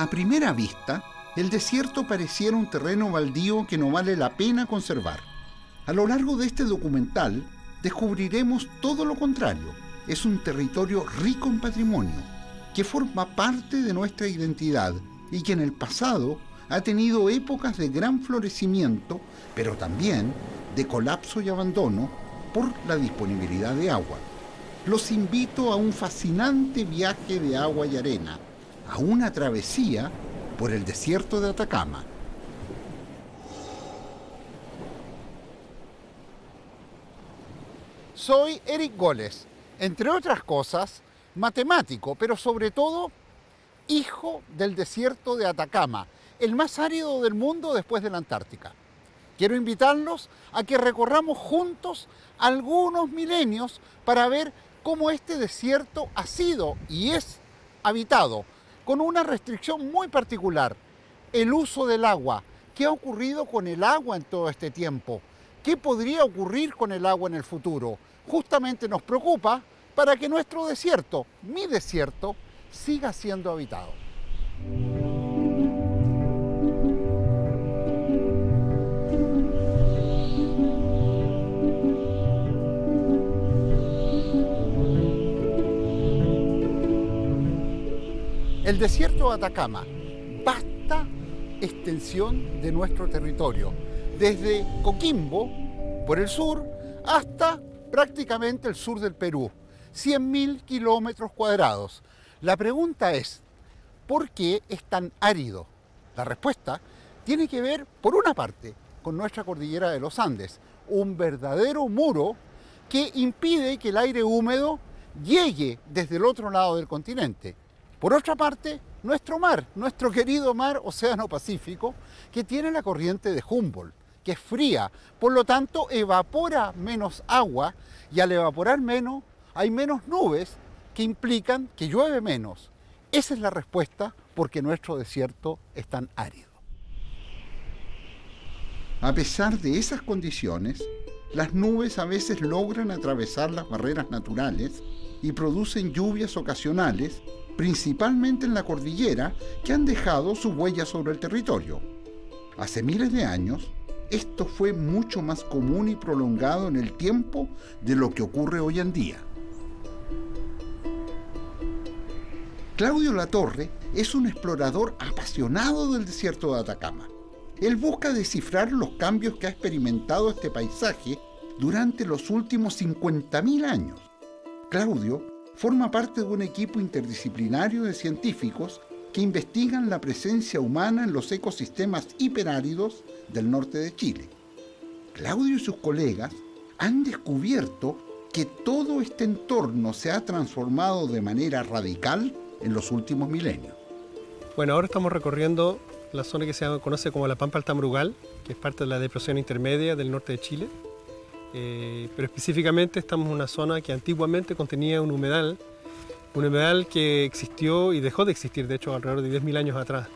A primera vista, el desierto pareciera un terreno baldío que no vale la pena conservar. A lo largo de este documental descubriremos todo lo contrario. Es un territorio rico en patrimonio, que forma parte de nuestra identidad y que en el pasado ha tenido épocas de gran florecimiento, pero también de colapso y abandono por la disponibilidad de agua. Los invito a un fascinante viaje de agua y arena, a una travesía por el desierto de Atacama. Soy Eric Goles, entre otras cosas, matemático, pero sobre todo hijo del desierto de Atacama, el más árido del mundo después de la Antártica. Quiero invitarlos a que recorramos juntos algunos milenios para ver cómo este desierto ha sido y es habitado, con una restricción muy particular, el uso del agua. ¿Qué ha ocurrido con el agua en todo este tiempo? ¿Qué podría ocurrir con el agua en el futuro? Justamente nos preocupa para que nuestro desierto, mi desierto, siga siendo habitado. El desierto de Atacama, vasta extensión de nuestro territorio, desde Coquimbo, por el sur, hasta prácticamente el sur del Perú, 100.000 kilómetros cuadrados. La pregunta es, ¿por qué es tan árido? La respuesta tiene que ver, por una parte, con nuestra cordillera de los Andes, un verdadero muro que impide que el aire húmedo llegue desde el otro lado del continente. Por otra parte, nuestro mar, nuestro querido mar Océano Pacífico, que tiene la corriente de Humboldt, que es fría, por lo tanto evapora menos agua y al evaporar menos hay menos nubes que implican que llueve menos. Esa es la respuesta porque nuestro desierto es tan árido. A pesar de esas condiciones, las nubes a veces logran atravesar las barreras naturales y producen lluvias ocasionales principalmente en la cordillera, que han dejado su huella sobre el territorio. Hace miles de años, esto fue mucho más común y prolongado en el tiempo de lo que ocurre hoy en día. Claudio Latorre es un explorador apasionado del desierto de Atacama. Él busca descifrar los cambios que ha experimentado este paisaje durante los últimos 50.000 años. Claudio forma parte de un equipo interdisciplinario de científicos que investigan la presencia humana en los ecosistemas hiperáridos del norte de Chile. Claudio y sus colegas han descubierto que todo este entorno se ha transformado de manera radical en los últimos milenios. Bueno, ahora estamos recorriendo la zona que se conoce como la Pampa Altamrugal, que es parte de la depresión intermedia del norte de Chile. Eh, pero específicamente estamos en una zona que antiguamente contenía un humedal, un humedal que existió y dejó de existir, de hecho, alrededor de 10.000 años atrás.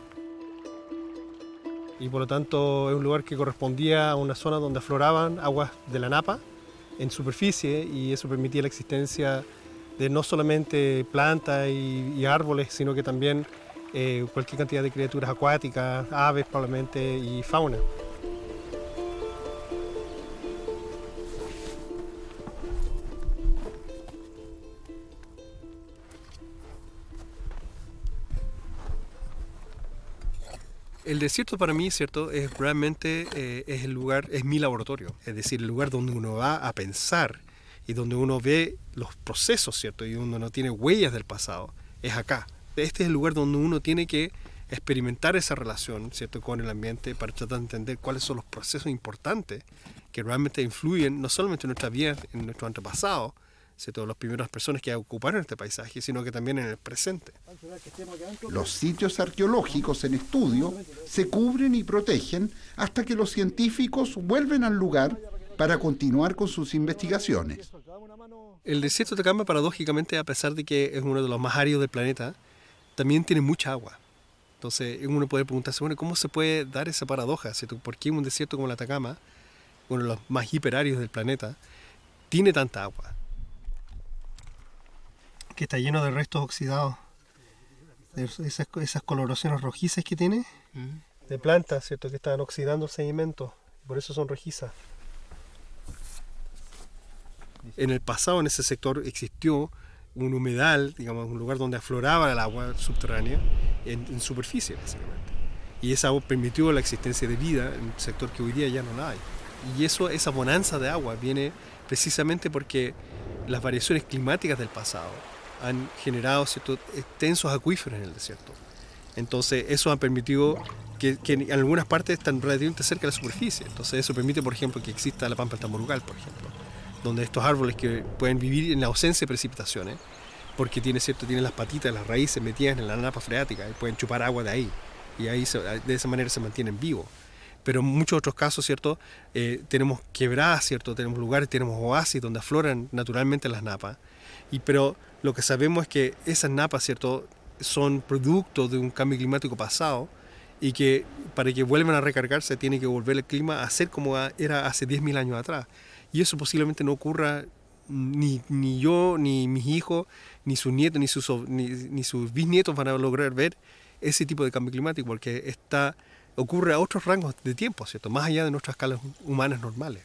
Y por lo tanto es un lugar que correspondía a una zona donde afloraban aguas de la napa en superficie y eso permitía la existencia de no solamente plantas y, árboles, sino que también eh, cualquier cantidad de criaturas acuáticas, aves probablemente y fauna. Desierto para mí, ¿cierto? Es realmente eh, es el lugar, es mi laboratorio. Es decir, el lugar donde uno va a pensar y donde uno ve los procesos, ¿cierto? Y uno tiene huellas del pasado. Es acá. Este es el lugar donde uno tiene que experimentar esa relación, ¿cierto? Con el ambiente para tratar de entender cuáles son los procesos importantes que realmente influyen no solamente en nuestra vida, en nuestro antepasado, todas las primeras personas que ocuparon este paisaje, sino que también en el presente. Los sitios arqueológicos en estudio se cubren y protegen hasta que los científicos vuelven al lugar para continuar con sus investigaciones. El desierto de Atacama, paradójicamente, a pesar de que es uno de los más áridos del planeta, también tiene mucha agua. Entonces uno puede preguntarse, bueno, ¿cómo se puede dar esa paradoja? ¿Por qué un desierto como el Atacama, uno de los más hiperáridos del planeta, tiene tanta agua? Que está lleno de restos oxidados esas, esas coloraciones rojizas que tiene, mm. de plantas, ¿cierto? Que están oxidando el sedimento, por eso son rojizas. En el pasado en ese sector existió un humedal, digamos, un lugar donde afloraba el agua subterránea en, superficie, básicamente. Y esa agua permitió la existencia de vida en un sector que hoy día ya no la hay. Y eso, esa bonanza de agua viene precisamente porque las variaciones climáticas del pasado han generado ciertos extensos acuíferos en el desierto. Entonces, eso ha permitido que, en algunas partes están relativamente cerca de la superficie. Entonces, eso permite, por ejemplo, que exista la pampa tamorugal, por ejemplo, donde estos árboles que pueden vivir en la ausencia de precipitaciones, porque tiene, cierto, tienen las patitas, las raíces metidas en la napa freática y pueden chupar agua de ahí. Y ahí de esa manera se mantienen vivos. Pero en muchos otros casos, ¿cierto? Eh, tenemos quebradas, ¿cierto? Tenemos lugares, tenemos oasis donde afloran naturalmente las napas. Y, pero lo que sabemos es que esas napas, ¿cierto? Son producto de un cambio climático pasado y que para que vuelvan a recargarse tiene que volver el clima a ser como era hace 10.000 años atrás. Y eso posiblemente no ocurra ni, ni yo, ni mis hijos, ni sus nietos, ni sus, ni, ni sus bisnietos van a lograr ver ese tipo de cambio climático porque está, ocurre a otros rangos de tiempo, ¿cierto? Más allá de nuestras escalas humanas normales.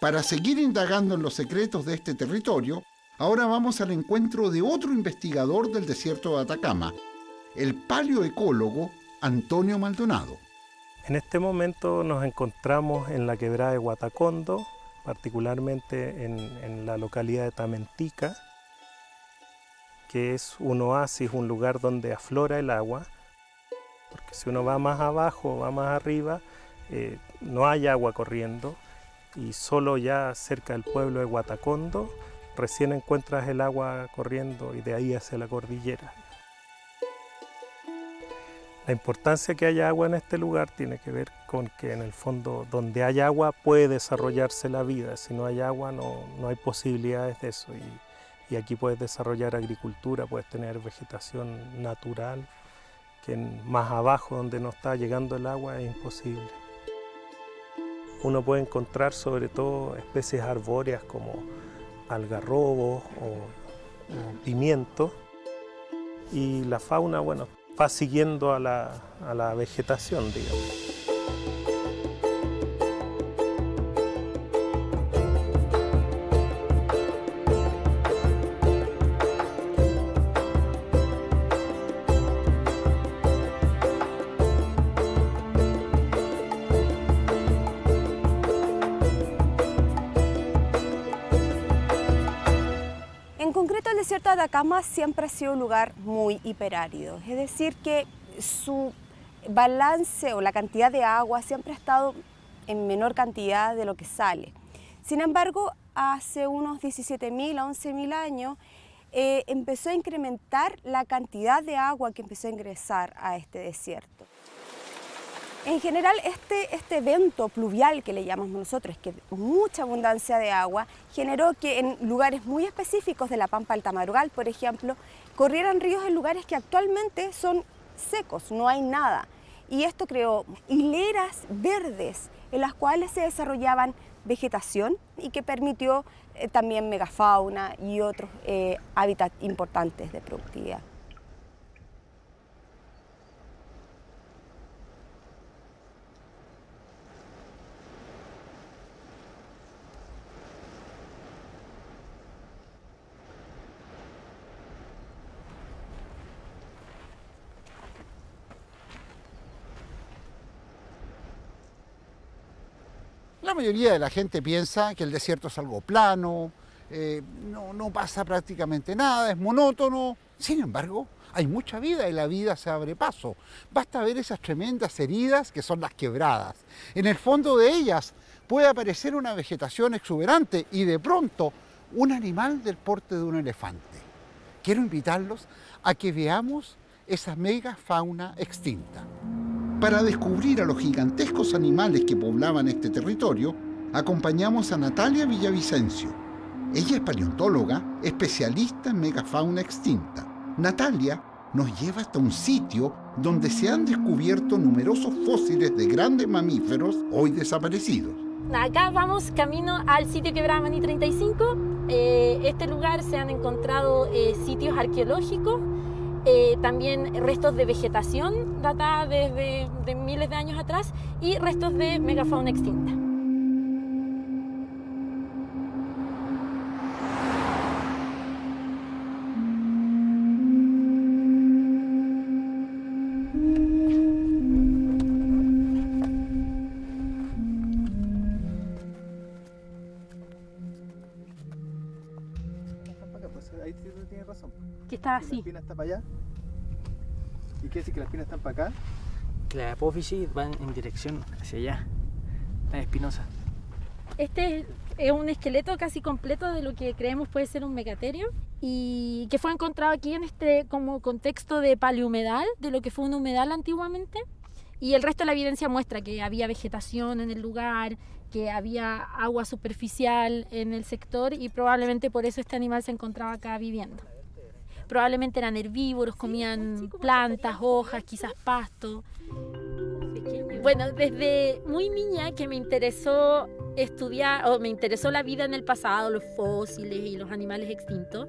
Para seguir indagando en los secretos de este territorio, ahora vamos al encuentro de otro investigador del desierto de Atacama, el paleoecólogo Antonio Maldonado. En este momento nos encontramos en la quebrada de Guatacondo, particularmente en, la localidad de Tamentica, que es un oasis, un lugar donde aflora el agua, porque si uno va más abajo, va más arriba, eh, no hay agua corriendo, y solo ya cerca del pueblo de Guatacondo recién encuentras el agua corriendo y de ahí hacia la cordillera. La importancia que haya agua en este lugar tiene que ver con que en el fondo donde hay agua puede desarrollarse la vida, si no hay agua no, no hay posibilidades de eso. Y, y, aquí puedes desarrollar agricultura, puedes tener vegetación natural, que más abajo donde no está llegando el agua es imposible uno puede encontrar sobre todo especies arbóreas como algarrobos o, pimientos y la fauna bueno va siguiendo a la, a la vegetación digamos. Desierto de Atacama siempre ha sido un lugar muy hiperárido, es decir, que su balance o la cantidad de agua siempre ha estado en menor cantidad de lo que sale. Sin embargo, hace unos 17.000 a 11.000 años eh, empezó a incrementar la cantidad de agua que empezó a ingresar a este desierto. En general, este, este evento pluvial que le llamamos nosotros, que mucha abundancia de agua, generó que en lugares muy específicos de la Pampa del Tamarugal, por ejemplo, corrieran ríos en lugares que actualmente son secos, no hay nada. Y esto creó hileras verdes en las cuales se desarrollaban vegetación y que permitió eh, también megafauna y otros eh, hábitats importantes de productividad. La mayoría de la gente piensa que el desierto es algo plano, eh, no, pasa prácticamente nada, es monótono. Sin embargo, hay mucha vida y la vida se abre paso. Basta ver esas tremendas heridas que son las quebradas. En el fondo de ellas puede aparecer una vegetación exuberante y de pronto un animal del porte de un elefante. Quiero invitarlos a que veamos esa mega fauna extinta. Para descubrir a los gigantescos animales que poblaban este territorio, acompañamos a Natalia Villavicencio. Ella es paleontóloga, especialista en megafauna extinta. Natalia nos lleva hasta un sitio donde se han descubierto numerosos fósiles de grandes mamíferos hoy desaparecidos. Acá vamos camino al sitio Quebrada Maní 35. eh, este lugar se han encontrado eh, sitios arqueológicos, también restos de vegetación datada desde de miles de años atrás y restos de megafauna extinta. Está así. La espina está para allá. ¿Y qué dice que las espinas están para acá? Que la apófisis van en dirección hacia allá. La espinosa. Este es un esqueleto casi completo de lo que creemos puede ser un megaterio y que fue encontrado aquí en este como contexto de paleohumedal, de lo que fue un humedal antiguamente. Y el resto de la evidencia muestra que había vegetación en el lugar, que había agua superficial en el sector y probablemente por eso este animal se encontraba acá viviendo probablemente eran herbívoros, comían plantas, hojas, quizás pasto. Bueno, desde muy niña que me interesó estudiar, o me interesó la vida en el pasado, los fósiles y los animales extintos.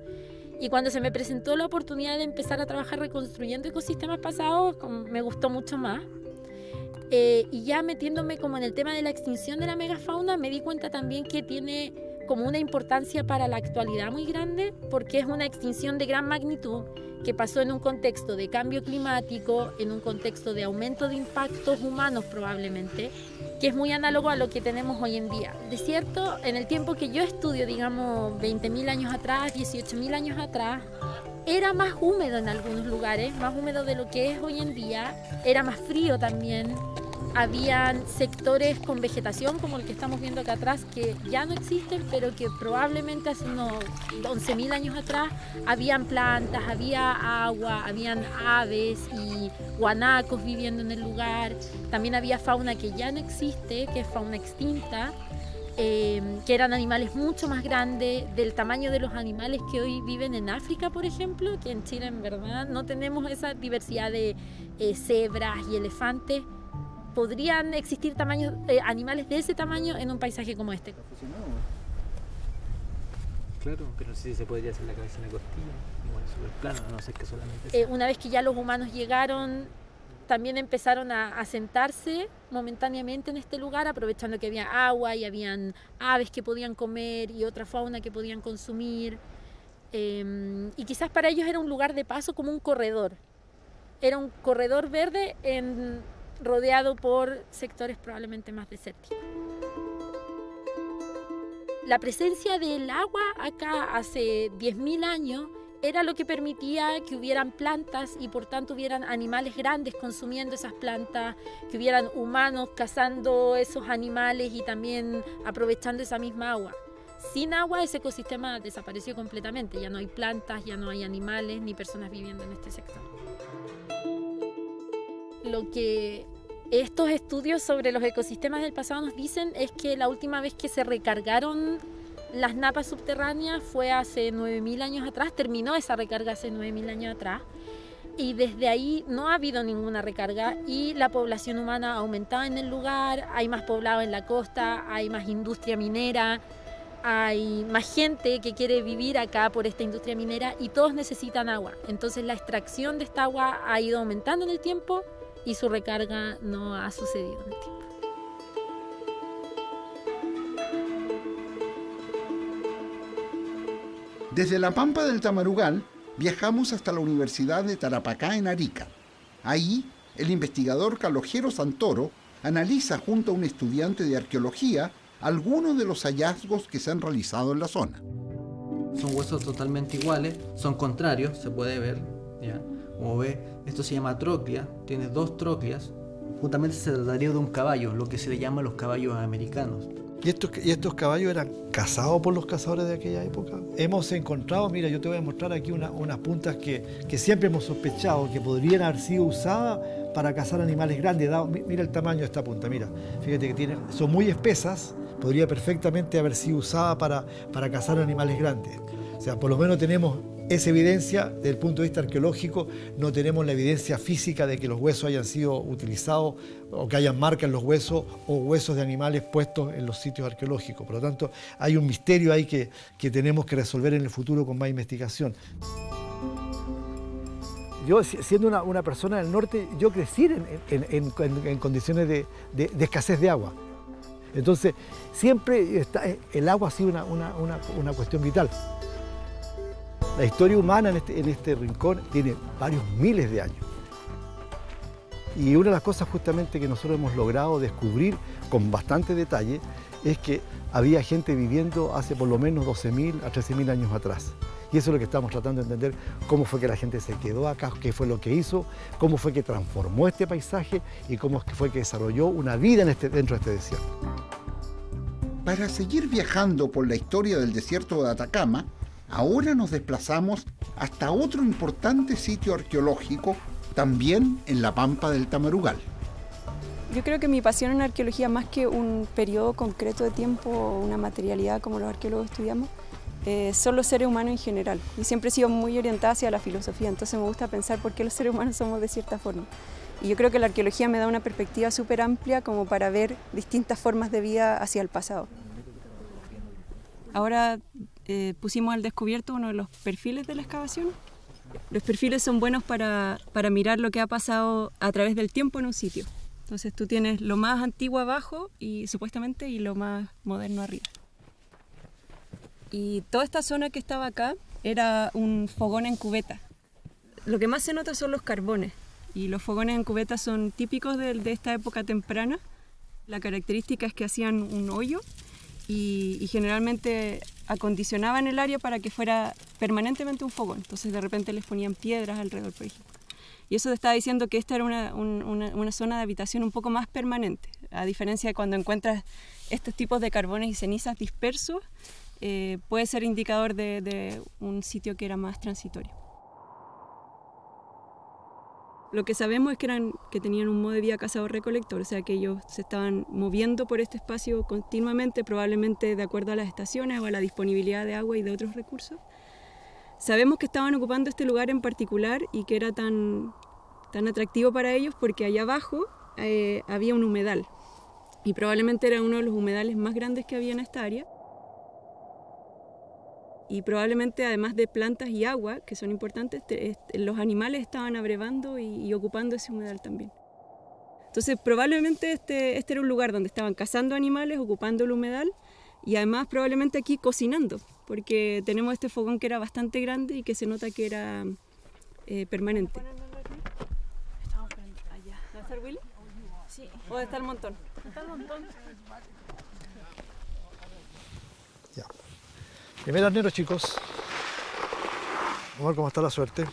Y cuando se me presentó la oportunidad de empezar a trabajar reconstruyendo ecosistemas pasados, me gustó mucho más. Eh, y ya metiéndome como en el tema de la extinción de la megafauna, me di cuenta también que tiene como una importancia para la actualidad muy grande porque es una extinción de gran magnitud que pasó en un contexto de cambio climático, en un contexto de aumento de impactos humanos probablemente, que es muy análogo a lo que tenemos hoy en día. De cierto, en el tiempo que yo estudio, digamos 20.000 años atrás, 18.000 años atrás, era más húmedo en algunos lugares, más húmedo de lo que es hoy en día, era más frío también, habían sectores con vegetación como el que estamos viendo acá atrás que ya no existen, pero que probablemente hace unos 11.000 años atrás habían plantas, había agua, habían aves y guanacos viviendo en el lugar. También había fauna que ya no existe, que es fauna extinta. Em, que eran animales mucho más grandes, del tamaño de los animales que hoy viven en África, por ejemplo, que en Chile en verdad no tenemos esa diversidad de eh, cebras y elefantes podrían existir tamaños, eh, animales de ese tamaño en un paisaje como este. Claro, pero no sé si se podría hacer la cabeza en la costilla, igual súper plano, no sé qué solamente. Eh, una vez que ya los humanos llegaron, también empezaron a asentarse momentáneamente en este lugar, aprovechando que había agua y habían aves que podían comer y otra fauna que podían consumir. Em, y quizás para ellos era un lugar de paso como un corredor. Era un corredor verde en rodeado por sectores probablemente más desérticos. La presencia del agua acá hace 10.000 años era lo que permitía que hubieran plantas y por tanto hubieran animales grandes consumiendo esas plantas, que hubieran humanos cazando esos animales y también aprovechando esa misma agua. Sin agua ese ecosistema desapareció completamente, ya no hay plantas, ya no hay animales ni personas viviendo en este sector. Lo que estos estudios sobre los ecosistemas del pasado nos dicen es que la última vez que se recargaron las napas subterráneas fue hace 9.000 años atrás, terminó esa recarga hace 9.000 años atrás y desde ahí no ha habido ninguna recarga y la población humana ha aumentado en el lugar, hay más poblado en la costa, hay más industria minera, hay más gente que quiere vivir acá por esta industria minera y todos necesitan agua. Entonces la extracción de esta agua ha ido aumentando en el tiempo y su recarga no ha sucedido en el tiempo. Desde la Pampa del Tamarugal viajamos hasta la Universidad de Tarapacá en Arica. Ahí, el investigador Calogero Santoro analiza junto a un estudiante de arqueología algunos de los hallazgos que se han realizado en la zona. Son huesos totalmente iguales, son contrarios, se puede ver, ¿ya? Como ve, esto se llama troclea, tiene dos trocleas. Justamente se trataría de un caballo, lo que se le llama los caballos americanos. ¿Y estos, ¿Y estos caballos eran cazados por los cazadores de aquella época? Hemos encontrado, mira, yo te voy a mostrar aquí unas puntas que, que, siempre hemos sospechado que podrían haber sido usadas para cazar animales grandes. mira el tamaño de esta punta, mira, fíjate que tiene, son muy espesas, podría perfectamente haber sido usada para, para cazar animales grandes. O sea, por lo menos tenemos Es evidencia, desde el punto de vista arqueológico, no tenemos la evidencia física de que los huesos hayan sido utilizados o que hayan marcas en los huesos o huesos de animales puestos en los sitios arqueológicos. Por lo tanto, hay un misterio ahí que, que tenemos que resolver en el futuro con más investigación. Yo, siendo una, persona del norte, yo crecí en, condiciones de, escasez de agua. Entonces, siempre está, el agua ha sido una cuestión vital. La historia humana este, en este, rincón tiene varios miles de años. Y una de las cosas justamente que nosotros hemos logrado descubrir con bastante detalle es que había gente viviendo hace por lo menos 12.000 a 13.000 años atrás. Y eso es lo que estamos tratando de entender, cómo fue que la gente se quedó acá, qué fue lo que hizo, cómo fue que transformó este paisaje y cómo fue que desarrolló una vida este, dentro de este desierto. Para seguir viajando por la historia del desierto de Atacama, Ahora nos desplazamos hasta otro importante sitio arqueológico, también en la pampa del Tamarugal. Yo creo que mi pasión en arqueología, más que un periodo concreto de tiempo o una materialidad como los arqueólogos estudiamos, eh, son los seres humanos en general. Y siempre he sido muy orientada hacia la filosofía, entonces me gusta pensar por qué los seres humanos somos de cierta forma. Y yo creo que la arqueología me da una perspectiva súper amplia como para ver distintas formas de vida hacia el pasado. Ahora eh, pusimos al descubierto uno de los perfiles de la excavación. Los perfiles son buenos para, para mirar lo que ha pasado a través del tiempo en un sitio. Entonces tú tienes lo más antiguo abajo y supuestamente y lo más moderno arriba. Y toda esta zona que estaba acá era un fogón en cubeta. Lo que más se nota son los carbones y los fogones en cubeta son típicos de, de esta época temprana. La característica es que hacían un hoyo y, generalmente acondicionaban el área para que fuera permanentemente un fogón. Entonces de repente les ponían piedras alrededor, por ejemplo. Y eso te estaba diciendo que esta era una, una, zona de habitación un poco más permanente, a diferencia de cuando encuentras estos tipos de carbones y cenizas dispersos, eh, puede ser indicador de, de un sitio que era más transitorio. Lo que sabemos es que, eran, que tenían un modo de vida cazador-recolector, o sea que ellos se estaban moviendo por este espacio continuamente, probablemente de acuerdo a las estaciones o a la disponibilidad de agua y de otros recursos. Sabemos que estaban ocupando este lugar en particular y que era tan, tan atractivo para ellos porque allá abajo eh, había un humedal y probablemente era uno de los humedales más grandes que había en esta área y probablemente además de plantas y agua, que son importantes, los animales estaban abrevando y, ocupando ese humedal también. Entonces probablemente este, este, era un lugar donde estaban cazando animales, ocupando el humedal y además probablemente aquí cocinando, porque tenemos este fogón que era bastante grande y que se nota que era eh, permanente. ¿O está el montón? Está el montón. Primer arnero, chicos. Vamos a ver cómo está la suerte.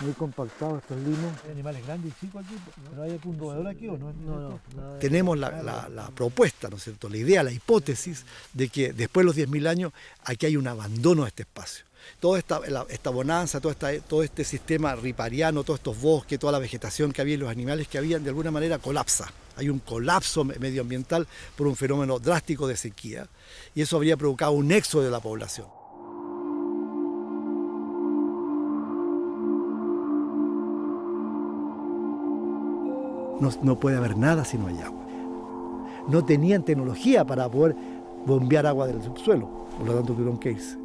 Muy compactado estos limos. Hay animales grandes y chicos aquí, ¿no hay algún roedor aquí o no? No, no. Tenemos la, la, propuesta, ¿no es cierto? La idea, la hipótesis de que después de los 10.000 años aquí hay un abandono de este espacio toda esta, esta bonanza, todo, esta, todo este sistema ripariano, todos estos bosques, toda la vegetación que había y los animales que habían, de alguna manera colapsa. Hay un colapso medioambiental por un fenómeno drástico de sequía y eso habría provocado un éxodo de la población. No, puede haber nada si no hay agua. No tenían tecnología para poder bombear agua del subsuelo, por lo tanto tuvieron que irse.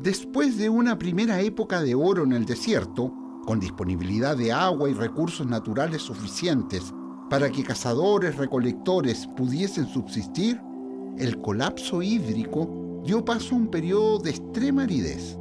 Después de una primera época de oro en el desierto, con disponibilidad de agua y recursos naturales suficientes para que cazadores recolectores pudiesen subsistir, el colapso hídrico dio paso a un periodo de extrema aridez.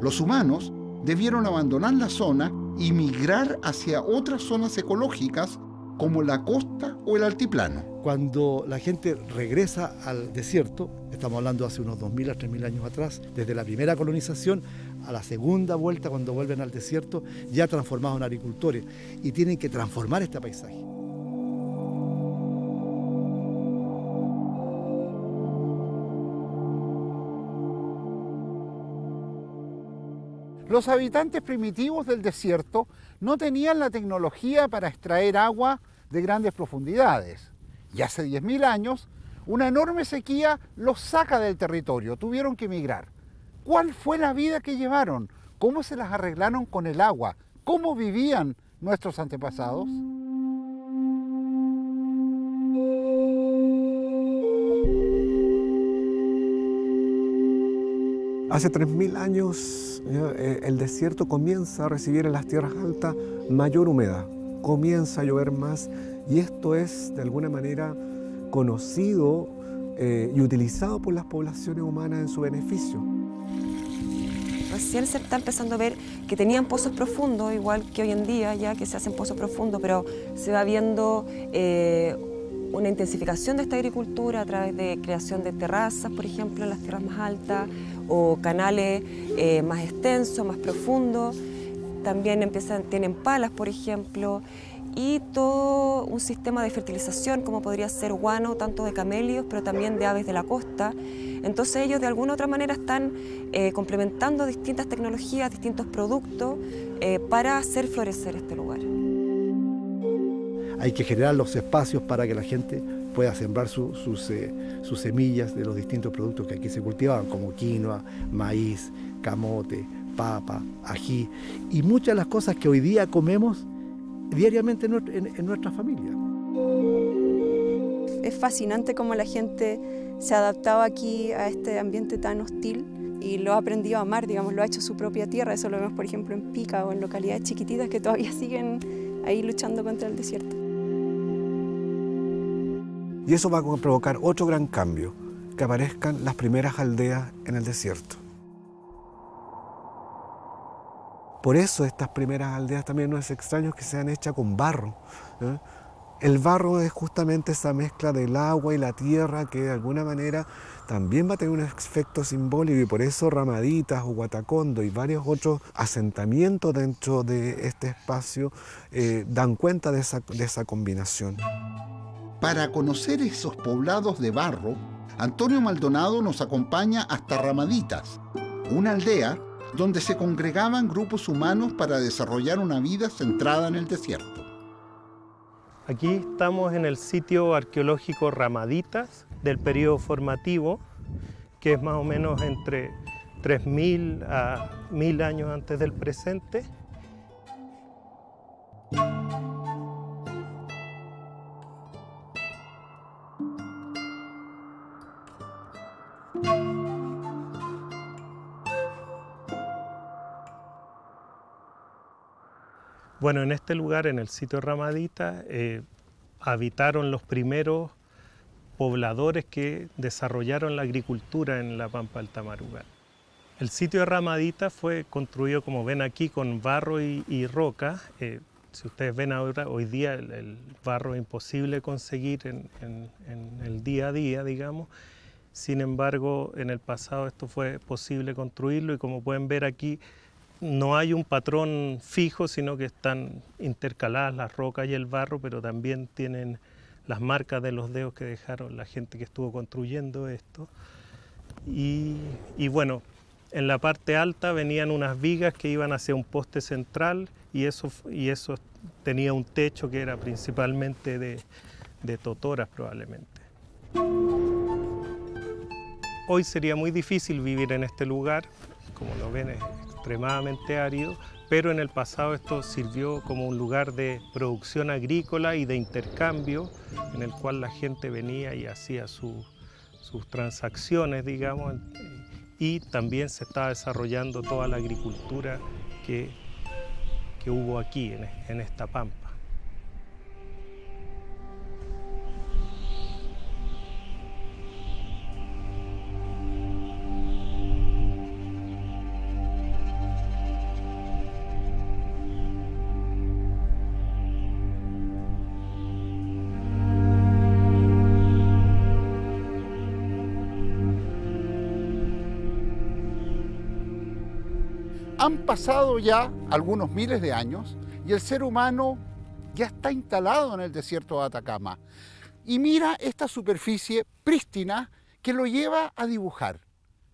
Los humanos debieron abandonar la zona y migrar hacia otras zonas ecológicas como la costa o el altiplano. Cuando la gente regresa al desierto, estamos hablando hace unos 2.000 a 3.000 años atrás, desde la primera colonización a la segunda vuelta cuando vuelven al desierto, ya transformados en agricultores y tienen que transformar este paisaje. Los habitantes primitivos del desierto no tenían la tecnología para extraer agua de grandes profundidades. Y hace 10.000 años, Una enorme sequía los saca del territorio, tuvieron que emigrar. ¿Cuál fue la vida que llevaron? ¿Cómo se las arreglaron con el agua? ¿Cómo vivían nuestros antepasados? Hace 3.000 años eh, el desierto comienza a recibir en las tierras altas mayor humedad, comienza a llover más y esto es de alguna manera conocido eh, y utilizado por las poblaciones humanas en su beneficio. Recién se está empezando a ver que tenían pozos profundos, igual que hoy en día ya que se hacen pozos profundos, pero se va viendo eh, una intensificación de esta agricultura a través de creación de terrazas, por ejemplo, en las tierras más altas, o canales eh, más extensos, más profundos. También empiezan, tienen palas, por ejemplo, y todo un sistema de fertilización, como podría ser guano, tanto de camelios, pero también de aves de la costa. Entonces ellos de alguna u otra manera están eh, complementando distintas tecnologías, distintos productos eh, para hacer florecer este lugar. Hay que generar los espacios para que la gente pueda sembrar eh, sus, semillas de los distintos productos que aquí se cultivaban, como quinoa, maíz, camote, papa, ají y muchas de las cosas que hoy día comemos diariamente en, nuestra familia. Es fascinante cómo la gente se adaptaba aquí a este ambiente tan hostil y lo ha aprendido a amar, digamos, lo ha hecho su propia tierra. Eso lo vemos, por ejemplo, en Pica o en localidades chiquititas que todavía siguen ahí luchando contra el desierto. Y eso va a provocar otro gran cambio, que aparezcan las primeras aldeas en el desierto. Por eso estas primeras aldeas también no es extraño que sean hechas con barro. ¿eh? El barro es justamente esa mezcla del agua y la tierra que de alguna manera también va a tener un efecto simbólico y por eso Ramaditas o Guatacondo y varios otros asentamientos dentro de este espacio eh, dan cuenta de de esa combinación. Para conocer esos poblados de barro, Antonio Maldonado nos acompaña hasta Ramaditas, una aldea donde se congregaban grupos humanos para desarrollar una vida centrada en el desierto. Aquí estamos en el sitio arqueológico Ramaditas del periodo formativo, que es más o menos entre 3.000 a 1.000 años antes del presente. Bueno, en este lugar, en el sitio Ramadita, eh, habitaron los primeros pobladores que desarrollaron la agricultura en la Pampa del Tamarugal. El sitio de Ramadita fue construido, como ven aquí, con barro y, roca. Eh, si ustedes ven ahora, hoy día el, barro es imposible conseguir en, en, el día a día, digamos. Sin embargo, en el pasado esto fue posible construirlo y como pueden ver aquí, no hay un patrón fijo, sino que están intercaladas las rocas y el barro, pero también tienen las marcas de los dedos que dejaron la gente que estuvo construyendo esto. Y, bueno, en la parte alta venían unas vigas que iban hacia un poste central y eso, y eso tenía un techo que era principalmente de, totoras probablemente. Hoy sería muy difícil vivir en este lugar, como lo ven extremadamente árido, pero en el pasado esto sirvió como un lugar de producción agrícola y de intercambio en el cual la gente venía y hacía sus transacciones, digamos, y también se estaba desarrollando toda la agricultura que, que hubo aquí en esta pampa. Han pasado ya algunos miles de años y el ser humano ya está instalado en el desierto de Atacama. Y mira esta superficie prístina que lo lleva a dibujar,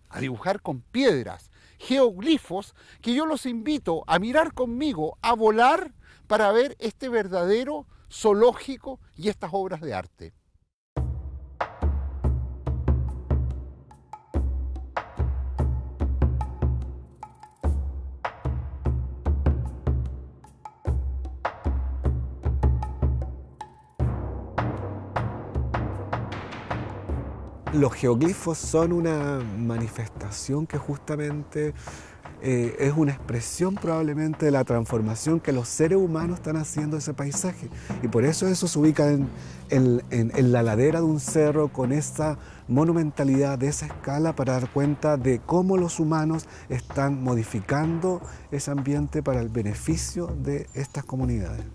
a dibujar con piedras, geoglifos, que yo los invito a mirar conmigo, a volar para ver este verdadero zoológico y estas obras de arte. Los geoglifos son una manifestación que justamente eh, es una expresión probablemente de la transformación que los seres humanos están haciendo ese paisaje. Y por eso eso se ubica en, en la ladera de un cerro con esa monumentalidad de esa escala para dar cuenta de cómo los humanos están modificando ese ambiente para el beneficio de estas comunidades.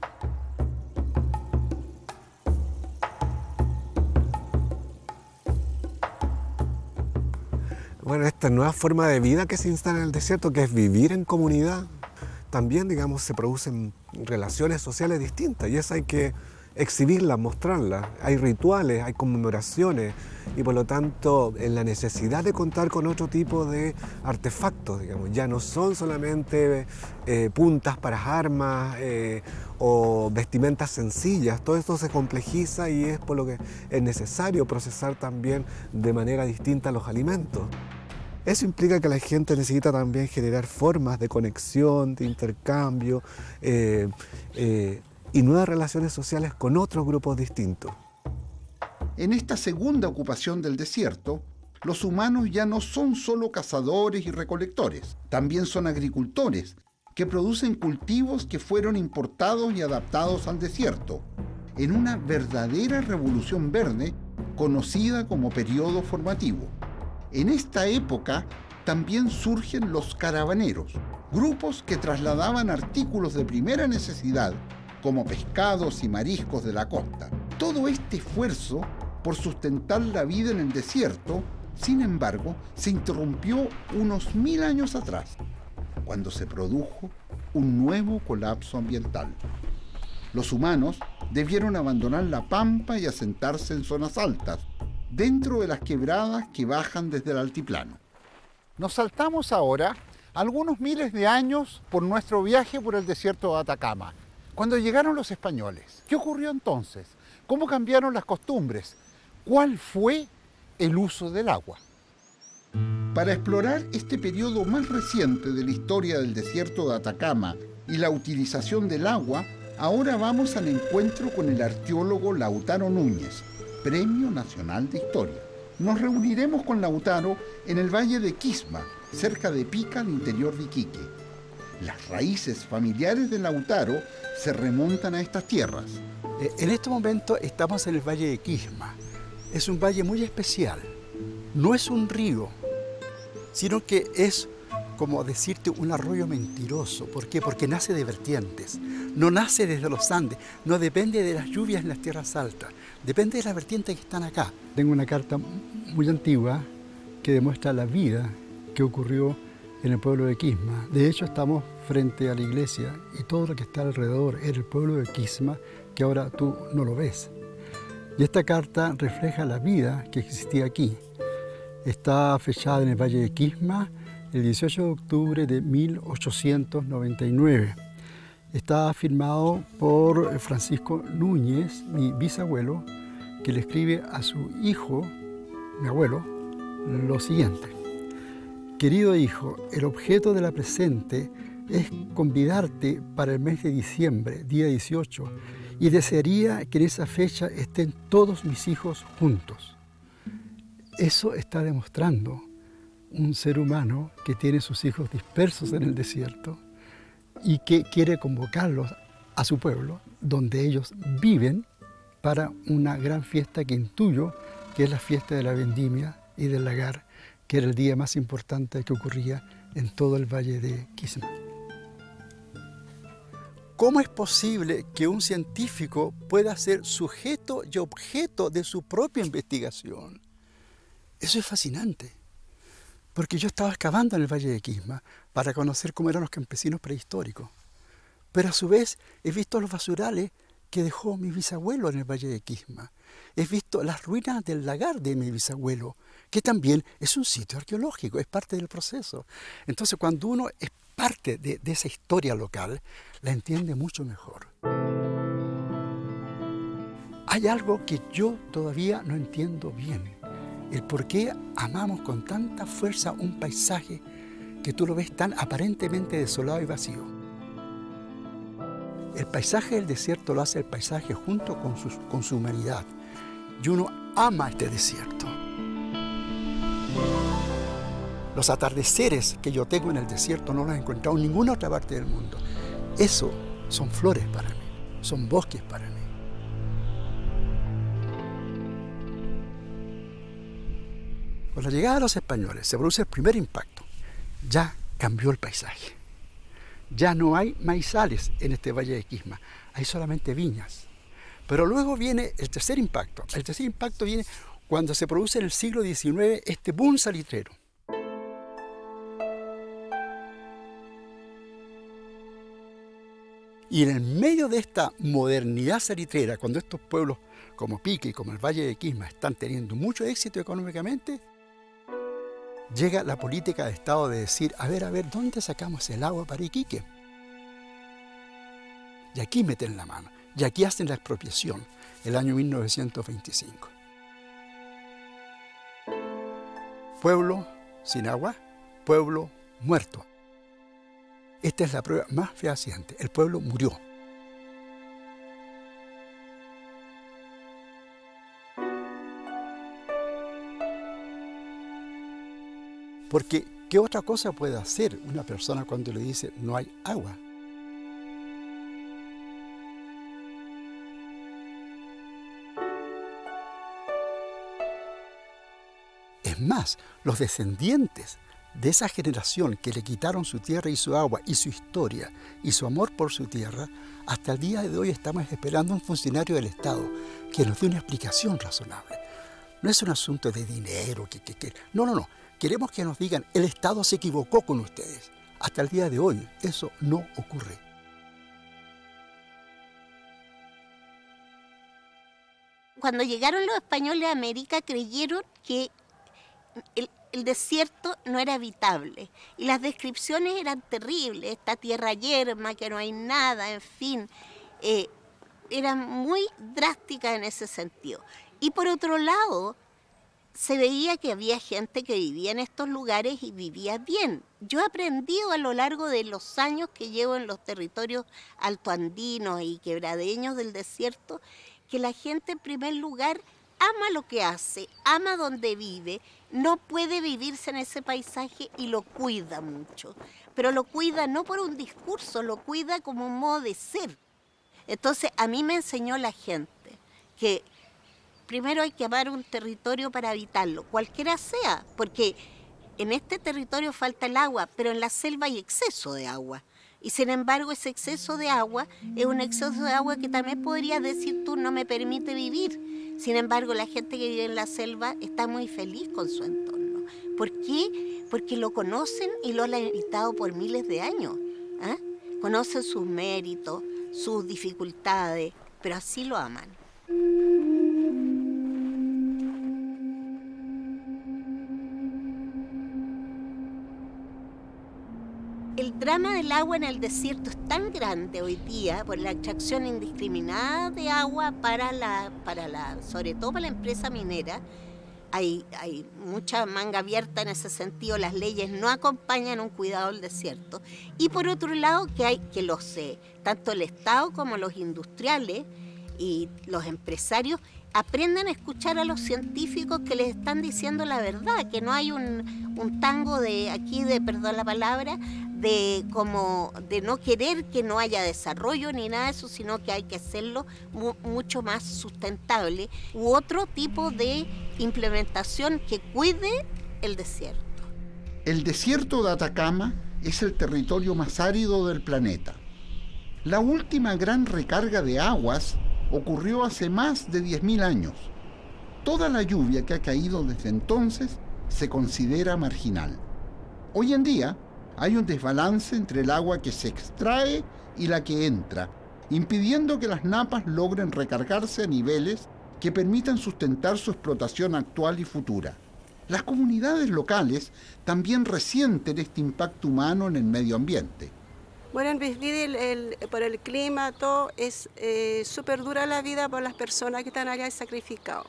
Bueno, esta nueva forma de vida que se instala en el desierto, que es vivir en comunidad, también, digamos, se producen relaciones sociales distintas y eso hay que exhibirlas, mostrarlas. Hay rituales, hay conmemoraciones y por lo tanto en la necesidad de contar con otro tipo de artefactos, digamos, ya no son solamente eh, puntas para armas eh, o vestimentas sencillas, todo esto se complejiza y es por lo que es necesario procesar también de manera distinta los alimentos. Eso implica que la gente necesita también generar formas de conexión, de intercambio eh, eh, y nuevas relaciones sociales con otros grupos distintos. En esta segunda ocupación del desierto, los humanos ya no son solo cazadores y recolectores, también son agricultores que producen cultivos que fueron importados y adaptados al desierto, en una verdadera revolución verde conocida como periodo formativo. En esta época también surgen los caravaneros, grupos que trasladaban artículos de primera necesidad, como pescados y mariscos de la costa. Todo este esfuerzo por sustentar la vida en el desierto, sin embargo, se interrumpió unos mil años atrás, cuando se produjo un nuevo colapso ambiental. Los humanos debieron abandonar la pampa y asentarse en zonas altas, dentro de las quebradas que bajan desde el altiplano. Nos saltamos ahora algunos miles de años por nuestro viaje por el desierto de Atacama, cuando llegaron los españoles. ¿Qué ocurrió entonces? ¿Cómo cambiaron las costumbres? ¿Cuál fue el uso del agua? Para explorar este periodo más reciente de la historia del desierto de Atacama y la utilización del agua, ahora vamos al encuentro con el arqueólogo Lautaro Núñez, Premio Nacional de Historia. Nos reuniremos con Lautaro en el valle de Quisma, cerca de Pica, al interior de Iquique. Las raíces familiares de Lautaro se remontan a estas tierras. Eh, en este momento estamos en el valle de Quisma. Es un valle muy especial. No es un río, sino que es como decirte un arroyo mentiroso. ¿Por qué? Porque nace de vertientes. No nace desde los Andes, no depende de las lluvias en las tierras altas, depende de las vertientes que están acá. Tengo una carta muy antigua que demuestra la vida que ocurrió en el pueblo de Quisma. De hecho, estamos frente a la iglesia y todo lo que está alrededor era el pueblo de Quisma, que ahora tú no lo ves. Y esta carta refleja la vida que existía aquí. Está fechada en el Valle de Quisma, el 18 de octubre de 1899. Está firmado por Francisco Núñez, mi bisabuelo, que le escribe a su hijo, mi abuelo, lo siguiente. Querido hijo, el objeto de la presente es convidarte para el mes de diciembre, día 18, y desearía que en esa fecha estén todos mis hijos juntos. Eso está demostrando un ser humano que tiene sus hijos dispersos en el desierto y que quiere convocarlos a su pueblo, donde ellos viven, para una gran fiesta que intuyo que es la fiesta de la vendimia y del lagar, que era el día más importante que ocurría en todo el valle de Quisma. ¿Cómo es posible que un científico pueda ser sujeto y objeto de su propia investigación? Eso es fascinante porque yo estaba excavando en el Valle de Quisma para conocer cómo eran los campesinos prehistóricos. Pero a su vez he visto los basurales que dejó mi bisabuelo en el Valle de Quisma. He visto las ruinas del lagar de mi bisabuelo, que también es un sitio arqueológico, es parte del proceso. Entonces cuando uno es parte de, esa historia local, la entiende mucho mejor. Hay algo que yo todavía no entiendo bien el por qué amamos con tanta fuerza un paisaje que tú lo ves tan aparentemente desolado y vacío. El paisaje del desierto lo hace el paisaje junto con su, humanidad. Y uno ama este desierto. Los atardeceres que yo tengo en el desierto no los he encontrado en ninguna otra parte del mundo. Eso son flores para mí, son bosques para mí. Con la llegada de los españoles se produce el primer impacto. Ya cambió el paisaje. Ya no hay maizales en este valle de Quisma, hay solamente viñas. Pero luego viene el tercer impacto. El tercer impacto viene cuando se produce en el siglo XIX este boom salitrero. Y en el medio de esta modernidad salitrera, cuando estos pueblos como Pique y como el Valle de Quisma están teniendo mucho éxito económicamente, llega la política de Estado de decir, a ver, a ver, ¿dónde sacamos el agua para Iquique? Y aquí meten la mano, y aquí hacen la expropiación, el año 1925. Pueblo sin agua, pueblo muerto. Esta es la prueba más fehaciente. El pueblo murió. Porque, ¿qué otra cosa puede hacer una persona cuando le dice no hay agua? Es más, los descendientes de esa generación que le quitaron su tierra y su agua y su historia y su amor por su tierra, hasta el día de hoy estamos esperando un funcionario del Estado que nos dé una explicación razonable. No es un asunto de dinero, que, que, que. no, no, no. Queremos que nos digan, el Estado se equivocó con ustedes. Hasta el día de hoy eso no ocurre. Cuando llegaron los españoles a América creyeron que el, desierto no era habitable y las descripciones eran terribles, esta tierra yerma, que no hay nada, en fin, eh, eran muy drásticas en ese sentido. Y por otro lado, se veía que había gente que vivía en estos lugares y vivía bien. Yo he aprendido a lo largo de los años que llevo en los territorios altoandinos y quebradeños del desierto, que la gente en primer lugar ama lo que hace, ama donde vive, no puede vivirse en ese paisaje y lo cuida mucho. Pero lo cuida no por un discurso, lo cuida como un modo de ser. Entonces a mí me enseñó la gente que primero hay que amar un territorio para habitarlo, cualquiera sea, porque en este territorio falta el agua, pero en la selva hay exceso de agua. Y sin embargo ese exceso de agua es un exceso de agua que también podría decir tú no me permite vivir. Sin embargo la gente que vive en la selva está muy feliz con su entorno. ¿Por qué? Porque lo conocen y lo han habitado por miles de años. ¿ah? Conocen sus méritos, sus dificultades, pero así lo aman. Drama del agua en el desierto es tan grande hoy día por la extracción indiscriminada de agua para la, para la, sobre todo para la empresa minera. Hay, hay mucha manga abierta en ese sentido, las leyes no acompañan un cuidado del desierto. Y por otro lado, que hay que los, sé tanto el Estado como los industriales y los empresarios aprendan a escuchar a los científicos que les están diciendo la verdad, que no hay un, un tango de aquí, de perdón la palabra, de como de no querer que no haya desarrollo ni nada de eso, sino que hay que hacerlo mucho más sustentable u otro tipo de implementación que cuide el desierto. El desierto de Atacama es el territorio más árido del planeta. La última gran recarga de aguas ocurrió hace más de 10.000 años. Toda la lluvia que ha caído desde entonces se considera marginal. Hoy en día hay un desbalance entre el agua que se extrae y la que entra, impidiendo que las napas logren recargarse a niveles que permitan sustentar su explotación actual y futura. Las comunidades locales también resienten este impacto humano en el medio ambiente. Bueno, en Bisbee por el clima, todo es eh, súper dura la vida por las personas que están allá sacrificados.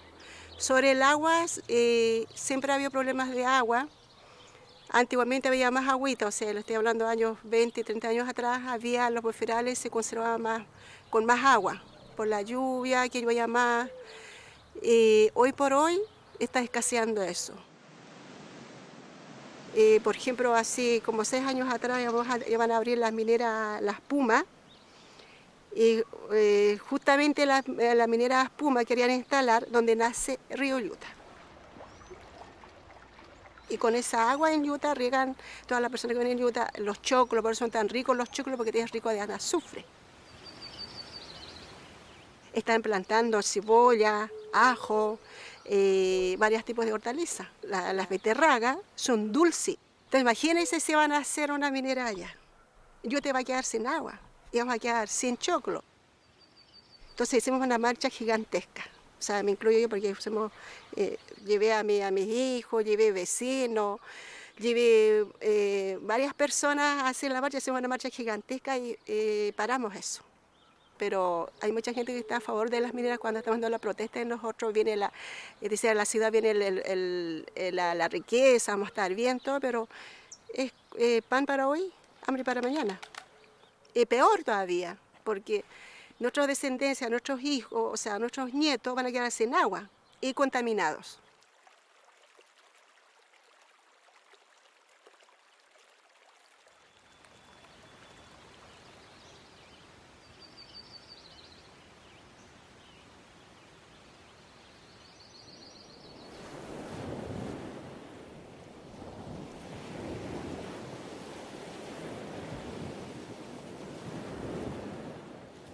Sobre el agua, eh, siempre ha habido problemas de agua. Antiguamente había más agüita, o sea, lo estoy hablando de años 20, 30 años atrás, había los bufirales, se conservaba más, con más agua, por la lluvia, que llovía más. hoy por hoy está escaseando eso. Eh, por ejemplo, hace como seis años atrás iban a abrir las mineras Las Pumas. Y eh, justamente las la mineras Pumas querían instalar donde nace Río Yuta. Y con esa agua en Utah riegan todas las personas que vienen en Utah los choclos, por eso son tan ricos los choclos, porque es rico de azufre. Están plantando cebolla, ajo, eh, varios tipos de hortalizas. las beterragas son dulces. Entonces imagínense si van a hacer una minera allá. Yo te va a quedar sin agua y vamos a quedar sin choclo. Entonces hicimos una marcha gigantesca. O sea, me incluyo yo porque eh, llevé a, mi, a mis hijos, llevé vecinos, llevé eh, varias personas a hacer la marcha, hicimos una marcha gigantesca y eh, paramos eso pero hay mucha gente que está a favor de las mineras cuando estamos dando la protesta y nosotros viene la, dice, la ciudad viene la, riqueza, vamos a estar bien, todo, pero es eh, pan para hoy, hambre para mañana. Y peor todavía, porque nuestra descendencia, nuestros hijos, o sea, nuestros nietos van a quedar sin agua y contaminados.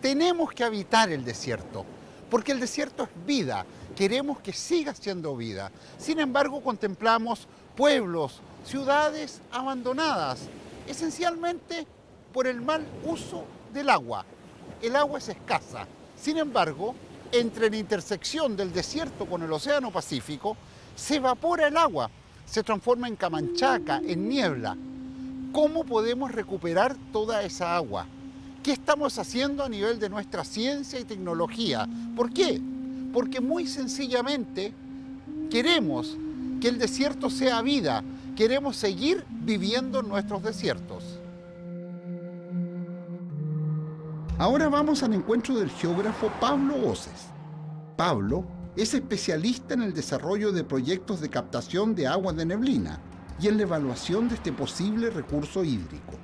Tenemos que habitar el desierto, porque el desierto es vida, queremos que siga siendo vida. Sin embargo, contemplamos pueblos, ciudades abandonadas, esencialmente por el mal uso del agua. El agua es escasa. Sin embargo, entre la intersección del desierto con el Océano Pacífico, se evapora el agua, se transforma en camanchaca, en niebla. ¿Cómo podemos recuperar toda esa agua? ¿Qué estamos haciendo a nivel de nuestra ciencia y tecnología? ¿Por qué? Porque muy sencillamente queremos que el desierto sea vida, queremos seguir viviendo en nuestros desiertos. Ahora vamos al encuentro del geógrafo Pablo Oces. Pablo es especialista en el desarrollo de proyectos de captación de agua de neblina y en la evaluación de este posible recurso hídrico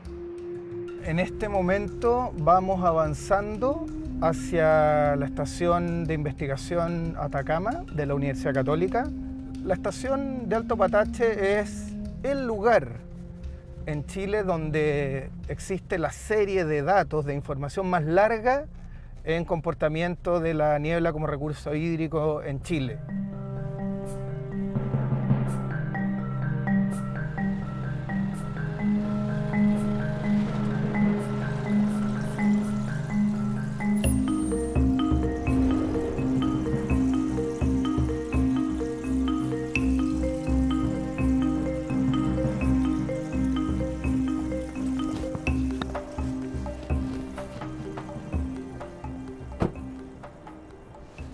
en este momento vamos avanzando hacia la estación de investigación Atacama de la Universidad Católica. La estación de Alto Patache es el lugar en Chile donde existe la serie de datos de información más larga en comportamiento de la niebla como recurso hídrico en Chile.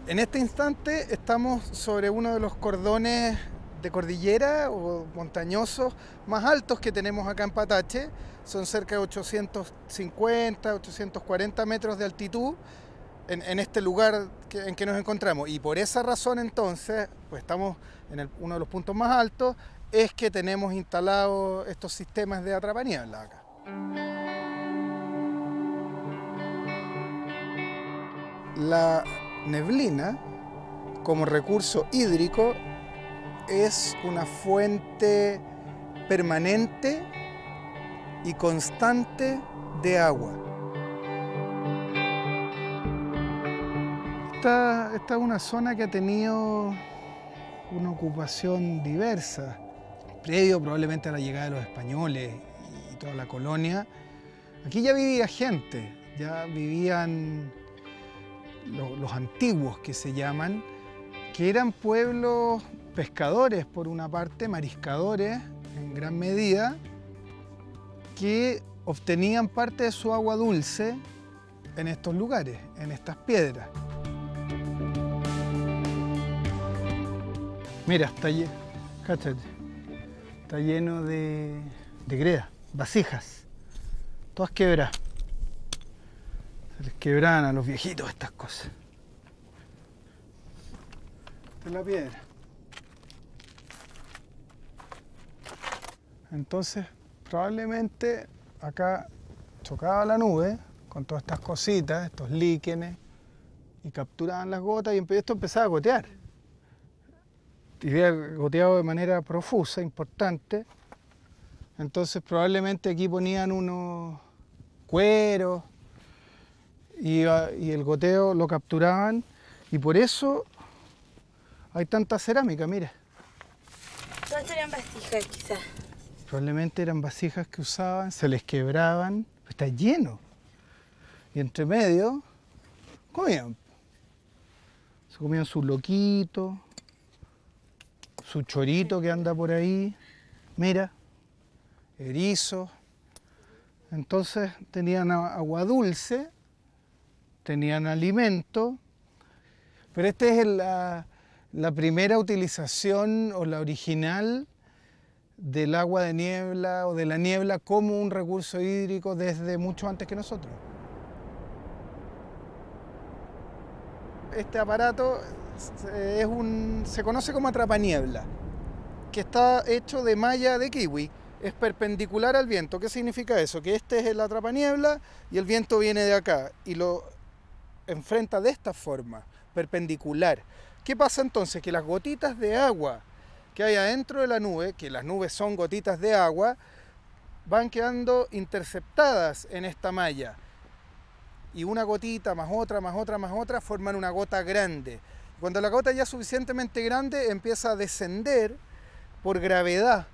En este instante estamos sobre uno de los cordones de cordillera o montañosos más altos que tenemos acá en Patache. Son cerca de 850, 840 metros de altitud en, este lugar en que nos encontramos. Y por esa razón entonces, pues estamos en uno de los puntos más altos, es que tenemos instalados estos sistemas de atrapaniebla acá. La neblina como recurso hídrico es una fuente permanente y constante de agua. Esta, esta, es una zona que ha tenido una ocupación diversa, previo probablemente a la llegada de los españoles y toda la colonia. Aquí ya vivía gente, ya vivían los antiguos que se llaman, que eran pueblos pescadores por una parte, mariscadores en gran medida, que obtenían parte de su agua dulce en estos lugares, en estas piedras. Mira, está, lleno, está lleno de, de greda, vasijas, todas quebradas. Se les quebran a los viejitos estas cosas. Esta es la piedra. Entonces, probablemente acá chocaba la nube con todas estas cositas, estos líquenes, y capturaban las gotas y esto empezaba a gotear. Y había goteado de manera profusa, importante. Entonces probablemente aquí ponían unos cueros y, y el goteo lo capturaban y por eso hay tanta cerámica, mira. ¿Cuántas serían vasijas quizás? Probablemente eran vasijas que usaban, se les quebraban, está lleno. Y entre medio comían. Se comían su loquito, su chorito que anda por ahí, mira, erizo. Entonces tenían agua dulce, tenían alimento, pero esta es la, la primera utilización o la original del agua de niebla o de la niebla como un recurso hídrico desde mucho antes que nosotros. Este aparato es un, se conoce como atrapaniebla, que está hecho de malla de kiwi. Es perpendicular al viento. ¿Qué significa eso? Que este es el atrapaniebla y el viento viene de acá y lo enfrenta de esta forma, perpendicular. ¿Qué pasa entonces? Que las gotitas de agua que hay adentro de la nube, que las nubes son gotitas de agua, van quedando interceptadas en esta malla. Y una gotita más otra, más otra, más otra, forman una gota grande. Cuando la gota ya es suficientemente grande, empieza a descender por gravedad,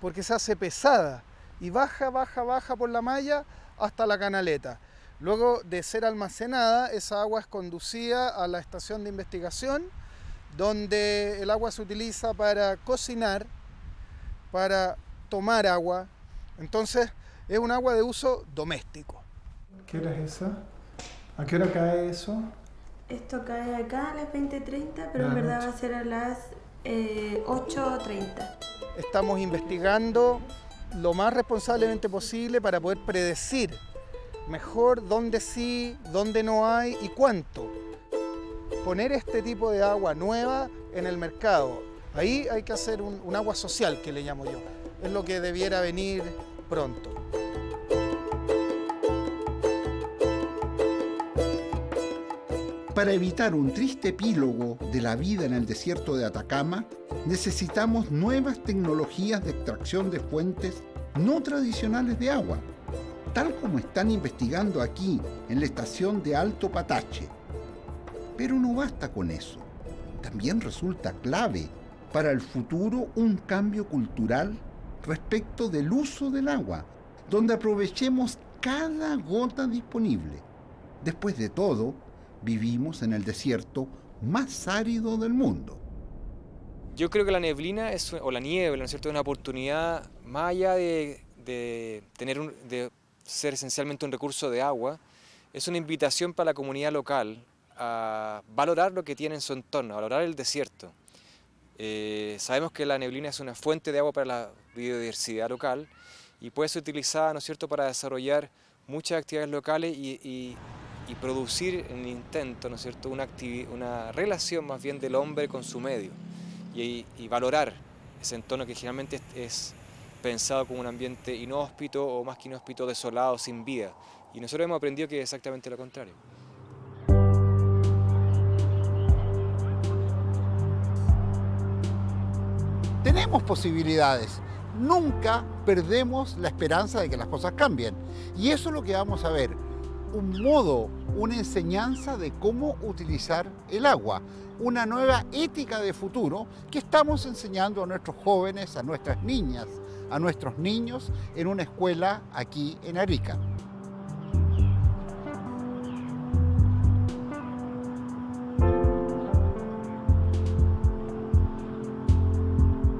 porque se hace pesada. Y baja, baja, baja por la malla hasta la canaleta. Luego de ser almacenada, esa agua es conducida a la estación de investigación, donde el agua se utiliza para cocinar, para tomar agua. Entonces es un agua de uso doméstico. ¿Qué hora es esa? ¿A qué hora cae eso? Esto cae acá a las 20.30, pero en verdad va a ser a las 8.30. Eh, Estamos investigando lo más responsablemente posible para poder predecir mejor dónde sí, dónde no hay y cuánto. Poner este tipo de agua nueva en el mercado. Ahí hay que hacer un, un agua social, que le llamo yo. Es lo que debiera venir pronto. Para evitar un triste epílogo de la vida en el desierto de Atacama, necesitamos nuevas tecnologías de extracción de fuentes no tradicionales de agua, tal como están investigando aquí en la estación de Alto Patache. Pero no basta con eso. También resulta clave para el futuro un cambio cultural respecto del uso del agua, donde aprovechemos cada gota disponible. Después de todo, vivimos en el desierto más árido del mundo. Yo creo que la neblina es, o la niebla, ¿no es cierto?, es una oportunidad más allá de, tener de ser esencialmente un recurso de agua, es una invitación para la comunidad local a valorar lo que tiene en su entorno, a valorar el desierto. Eh, sabemos que la neblina es una fuente de agua para la biodiversidad local y puede ser utilizada, ¿no es cierto?, para desarrollar muchas actividades locales y producir en intento, ¿no es cierto?, una, una relación más bien del hombre con su medio y, valorar ese entorno que generalmente es, pensado como un ambiente inhóspito o más que inhóspito, desolado, sin vida. Y nosotros hemos aprendido que es exactamente lo contrario. Tenemos posibilidades. Nunca perdemos la esperanza de que las cosas cambien. Y eso es lo que vamos a ver un modo, una enseñanza de cómo utilizar el agua, una nueva ética de futuro que estamos enseñando a nuestros jóvenes, a nuestras niñas, a nuestros niños en una escuela aquí en Arica.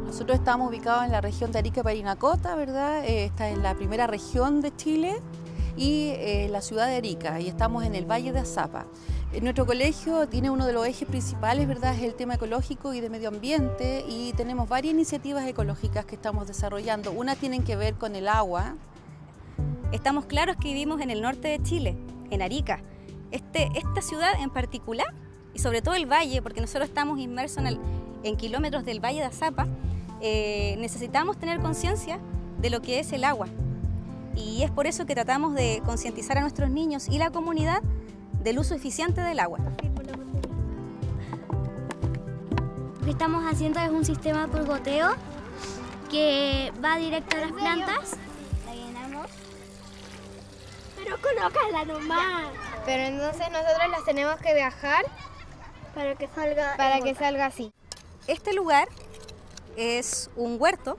Nosotros estamos ubicados en la región de Arica Parinacota, ¿verdad? Eh, esta es la primera región de Chile y eh, la ciudad de Arica y estamos en el Valle de Azapa. Nuestro colegio tiene uno de los ejes principales, ¿verdad? Es el tema ecológico y de medio ambiente y tenemos varias iniciativas ecológicas que estamos desarrollando. Una tienen que ver con el agua. Estamos claros que vivimos en el norte de Chile, en Arica. Este, esta ciudad en particular, y sobre todo el valle, porque nosotros estamos inmersos en, kilómetros del Valle de Azapa, eh, necesitamos tener conciencia de lo que es el agua. Y es por eso que tratamos de concientizar a nuestros niños y la comunidad del uso eficiente del agua. Lo que estamos haciendo es un sistema por goteo que va directo a las plantas. La llenamos. Pero colócala nomás. Pero entonces nosotros las tenemos que viajar para que salga para que salga así. Este lugar es un huerto,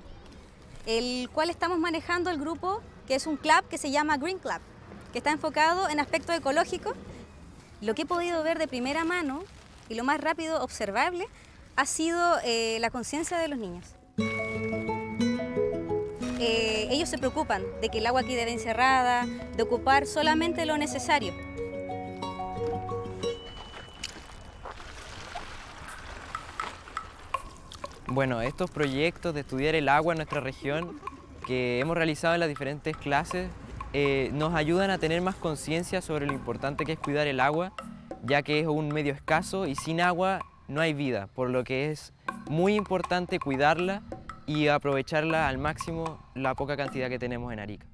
el cual estamos manejando el grupo que es un club que se llama Green Club, que está enfocado en aspectos ecológicos. Lo que he podido ver de primera mano y lo más rápido observable ha sido eh, la conciencia de los niños. Eh, ellos se preocupan de que el agua quede encerrada, de ocupar solamente lo necesario. Bueno, estos proyectos de estudiar el agua en nuestra región que hemos realizado en las diferentes clases eh, nos ayudan a tener más conciencia sobre lo importante que es cuidar el agua, ya que es un medio escaso y sin agua no hay vida, por lo que es muy importante cuidarla y aprovecharla al máximo la poca cantidad que tenemos en Arica.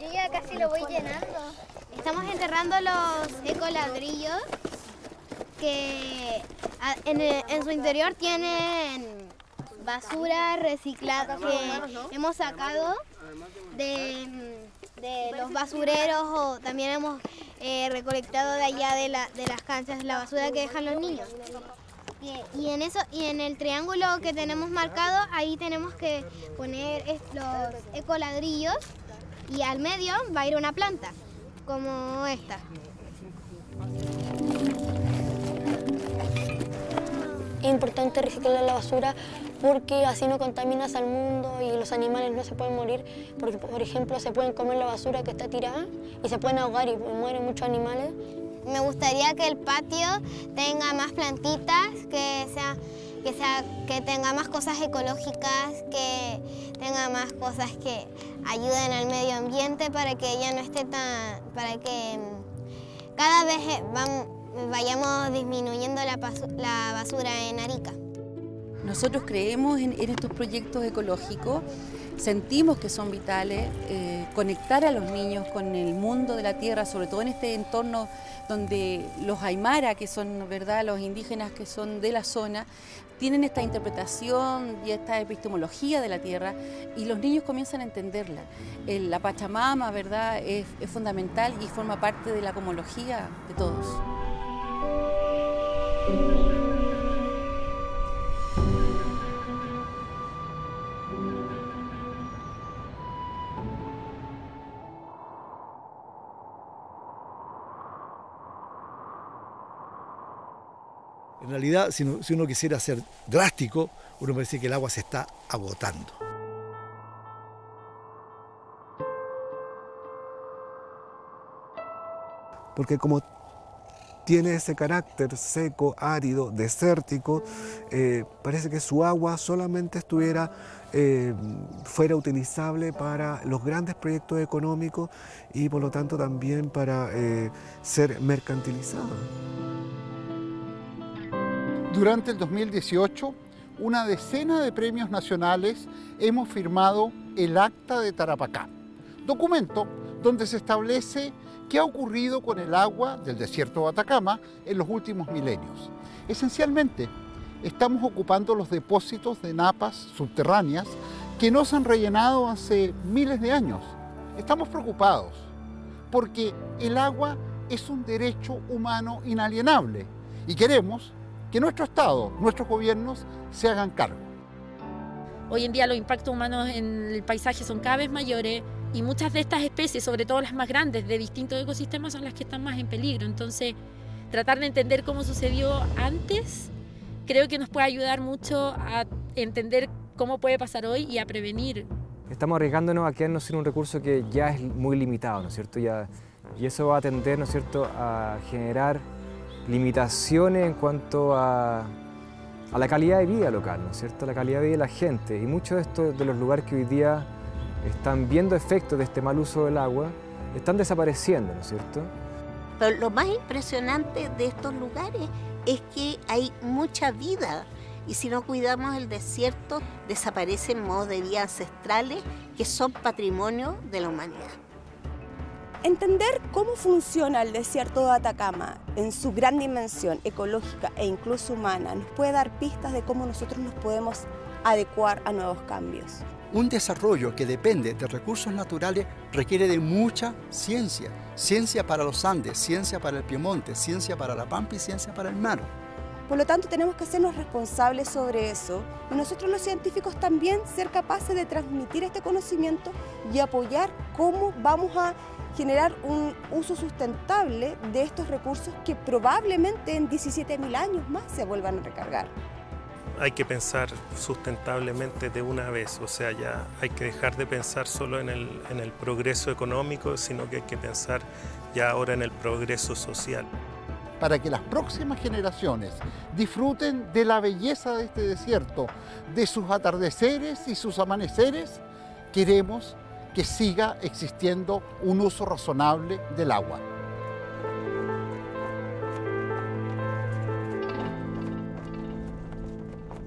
Yo ya casi lo voy llenando. Estamos enterrando los ecoladrillos que en, en su interior tienen basura reciclada que hemos sacado de, los basureros o también hemos eh, recolectado de allá de, las canchas la basura que dejan los niños. Y en eso y en el triángulo que tenemos marcado ahí tenemos que poner los ecoladrillos y al medio va a ir una planta como esta. Es importante reciclar la basura porque así no contaminas al mundo y los animales no se pueden morir, porque por ejemplo se pueden comer la basura que está tirada y se pueden ahogar y mueren muchos animales. Me gustaría que el patio tenga más plantitas, que sea que, sea, que tenga más cosas ecológicas, que tenga más cosas que ayuden al medio ambiente para que ya no esté tan, para que cada vez eh, vayamos disminuyendo la basura en Arica. Nosotros creemos en, estos proyectos ecológicos, sentimos que son vitales, eh, conectar a los niños con el mundo de la tierra, sobre todo en este entorno donde los aymara, que son ¿verdad? los indígenas que son de la zona, tienen esta interpretación y esta epistemología de la tierra y los niños comienzan a entenderla. la Pachamama ¿verdad? Es, es fundamental y forma parte de la comología de todos. En realidad, si uno, quisiera ser drástico, uno decir que el agua se está agotando. Porque como tiene ese carácter seco, árido, desértico, eh, parece que su agua solamente estuviera, eh, fuera utilizable para los grandes proyectos económicos y por lo tanto también para eh, ser mercantilizada. Durante el 2018, una decena de premios nacionales hemos firmado el Acta de Tarapacá, documento donde se establece qué ha ocurrido con el agua del desierto de Atacama en los últimos milenios. Esencialmente, estamos ocupando los depósitos de napas subterráneas que no se han rellenado hace miles de años. Estamos preocupados porque el agua es un derecho humano inalienable y queremos que nuestro Estado, nuestros gobiernos se hagan cargo. Hoy en día los impactos humanos en el paisaje son cada vez mayores y muchas de estas especies, sobre todo las más grandes de distintos ecosistemas, son las que están más en peligro. Entonces, tratar de entender cómo sucedió antes creo que nos puede ayudar mucho a entender cómo puede pasar hoy y a prevenir. Estamos arriesgándonos a quedarnos sin un recurso que ya es muy limitado, ¿no es cierto? Ya, y eso va a tender, ¿no es cierto?, a generar limitaciones en cuanto a, a, la calidad de vida local, ¿no es cierto? La calidad de vida de la gente. Y muchos de estos de los lugares que hoy día están viendo efectos de este mal uso del agua, están desapareciendo, ¿no es cierto? Pero lo más impresionante de estos lugares es que hay mucha vida Y si no cuidamos el desierto, desaparecen modos de vida ancestrales que son patrimonio de la humanidad. Entender cómo funciona el desierto de Atacama en su gran dimensión ecológica e incluso humana nos puede dar pistas de cómo nosotros nos podemos adecuar a nuevos cambios. Un desarrollo que depende de recursos naturales requiere de mucha ciencia. Ciencia para los Andes, ciencia para el Piemonte, ciencia para la Pampa y ciencia para el mar. Por lo tanto, tenemos que hacernos responsables sobre eso y nosotros los científicos también ser capaces de transmitir este conocimiento y apoyar cómo vamos a generar un uso sustentable de estos recursos que probablemente en 17.000 años más se vuelvan a recargar. Hay que pensar sustentablemente de una vez, o sea, ya hay que dejar de pensar solo en el, en el progreso económico, sino que hay que pensar ya ahora en el progreso social. Para que las próximas generaciones disfruten de la belleza de este desierto, de sus atardeceres y sus amaneceres, queremos que siga existiendo un uso razonable del agua.